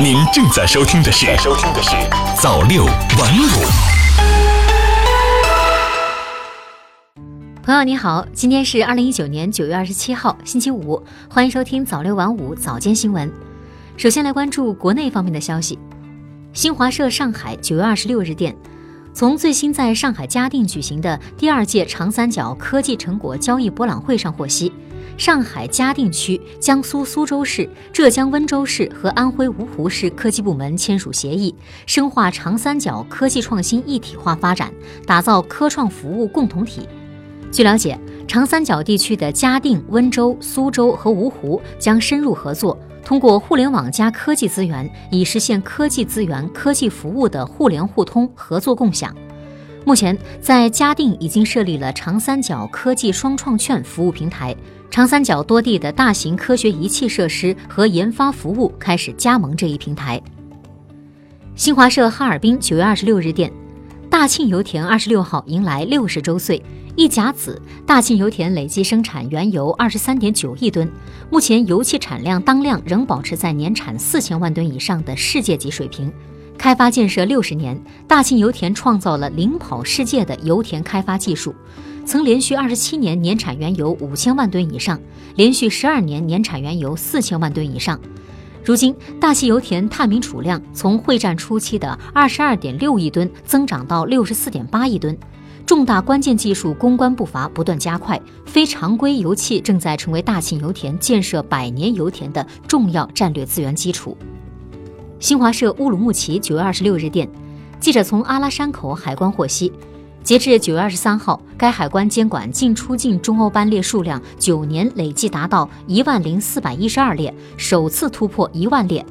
您正在收听的是《收听的是早六晚五》。朋友你好，今天是二零一九年九月二十七号，星期五，欢迎收听早六晚五早间新闻。首先来关注国内方面的消息。新华社上海九月二十六日电，从最新在上海嘉定举行的第二届长三角科技成果交易博览会上获悉。上海嘉定区、江苏苏州市、浙江温州市和安徽芜湖市科技部门签署协议，深化长三角科技创新一体化发展，打造科创服务共同体。据了解，长三角地区的嘉定、温州、苏州和芜湖将深入合作，通过互联网加科技资源，以实现科技资源、科技服务的互联互通、合作共享。目前，在嘉定已经设立了长三角科技双创券服务平台，长三角多地的大型科学仪器设施和研发服务开始加盟这一平台。新华社哈尔滨九月二十六日电，大庆油田二十六号迎来六十周岁，一甲子，大庆油田累计生产原油二十三点九亿吨，目前油气产量当量仍保持在年产四千万吨以上的世界级水平。开发建设六十年，大庆油田创造了领跑世界的油田开发技术，曾连续二十七年年产原油五千万吨以上，连续十二年年产原油四千万吨以上。如今，大庆油田探明储量从会战初期的二十二点六亿吨增长到六十四点八亿吨，重大关键技术攻关步伐不断加快，非常规油气正在成为大庆油田建设百年油田的重要战略资源基础。新华社乌鲁木齐九月二十六日电，记者从阿拉山口海关获悉，截至九月二十三号，该海关监管进出境中欧班列数量九年累计达到一万零四百一十二列，首次突破一万列。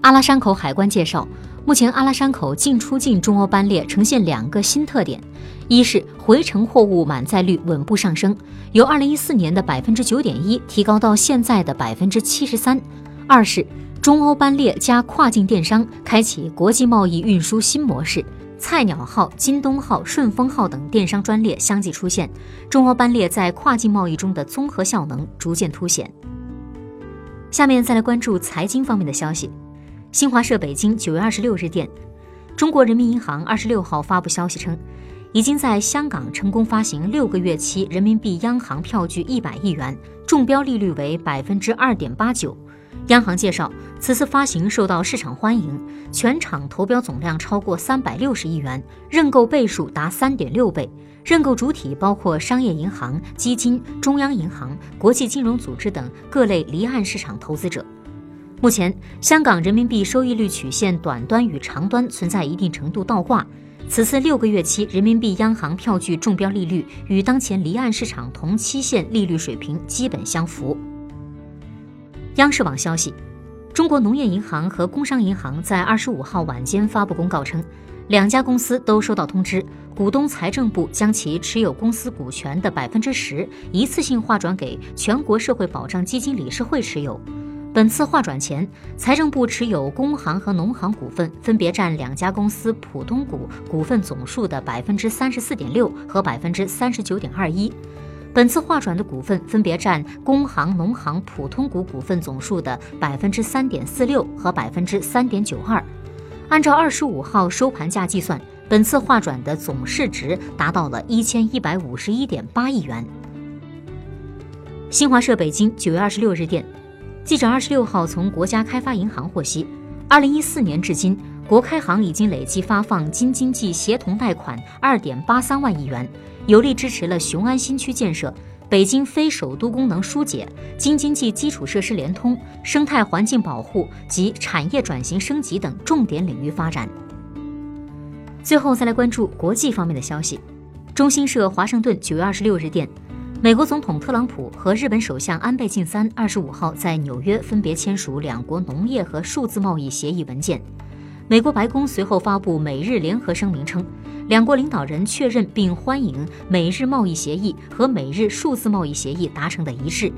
阿拉山口海关介绍，目前阿拉山口进出境中欧班列呈现两个新特点：一是回程货物满载率稳步上升，由二零一四年的百分之九点一提高到现在的百分之七十三；二是。中欧班列加跨境电商开启国际贸易运输新模式，菜鸟号、京东号、顺丰号等电商专列相继出现，中欧班列在跨境贸易中的综合效能逐渐凸显。下面再来关注财经方面的消息。新华社北京九月二十六日电，中国人民银行二十六号发布消息称，已经在香港成功发行六个月期人民币央行票据一百亿元，中标利率为百分之二点八九。央行介绍，此次发行受到市场欢迎，全场投标总量超过三百六十亿元，认购倍数达三点六倍，认购主体包括商业银行、基金、中央银行、国际金融组织等各类离岸市场投资者。目前，香港人民币收益率曲线短端与长端存在一定程度倒挂，此次六个月期人民币央行票据中标利率与当前离岸市场同期限利率水平基本相符。央视网消息，中国农业银行和工商银行在二十五号晚间发布公告称，两家公司都收到通知，股东财政部将其持有公司股权的百分之十一次性划转给全国社会保障基金理事会持有。本次划转前，财政部持有工行和农行股份分别占两家公司普通股股份总数的百分之三十四点六和百分之三十九点二一。本次划转的股份分别占工行、农行普通股股份总数的百分之三点四六和百分之三点九二。按照二十五号收盘价计算，本次划转的总市值达到了一千一百五十一点八亿元。新华社北京九月二十六日电，记者二十六号从国家开发银行获悉，二零一四年至今，国开行已经累计发放京津冀协同贷款二点八三万亿元。有力支持了雄安新区建设、北京非首都功能疏解、京津冀基础设施联通、生态环境保护及产业转型升级等重点领域发展。最后再来关注国际方面的消息。中新社华盛顿九月二十六日电，美国总统特朗普和日本首相安倍晋三二十五号在纽约分别签署两国农业和数字贸易协议文件。美国白宫随后发布美日联合声明称。两国领导人确认并欢迎美日贸易协议和美日数字贸易协议达成的一致，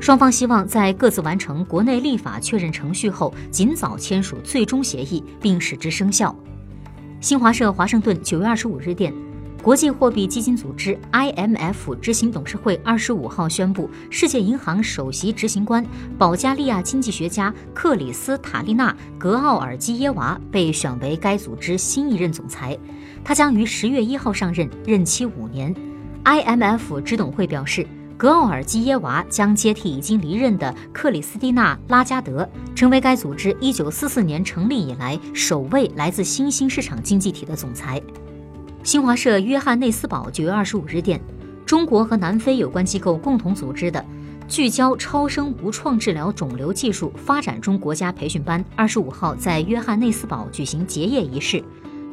双方希望在各自完成国内立法确认程序后，尽早签署最终协议并使之生效。新华社华盛顿九月二十五日电，国际货币基金组织 （IMF） 执行董事会二十五号宣布，世界银行首席执行官、保加利亚经济学家克里斯塔利娜·格奥尔基耶娃被选为该组织新一任总裁。他将于十月一号上任，任期五年。IMF 执董会表示，格奥尔基耶娃将接替已经离任的克里斯蒂娜·拉加德，成为该组织一九四四年成立以来首位来自新兴市场经济体的总裁。新华社约翰内斯堡九月二十五日电，中国和南非有关机构共同组织的聚焦超声无创治疗肿瘤技术发展中国家培训班二十五号在约翰内斯堡举行结业仪式，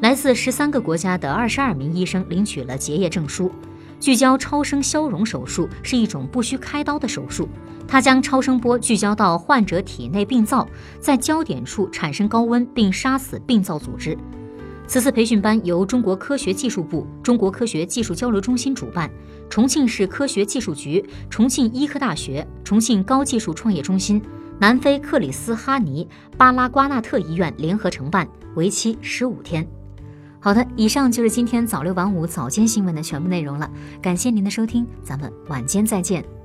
来自十三个国家的二十二名医生领取了结业证书。聚焦超声消融手术是一种不需开刀的手术，它将超声波聚焦到患者体内病灶，在焦点处产生高温并杀死病灶组织。此次培训班由中国科学技术部、中国科学技术交流中心主办，重庆市科学技术局、重庆医科大学、重庆高技术创业中心、南非克里斯哈尼巴拉瓜纳特医院联合承办，为期十五天。好的，以上就是今天早六晚五早间新闻的全部内容了，感谢您的收听，咱们晚间再见。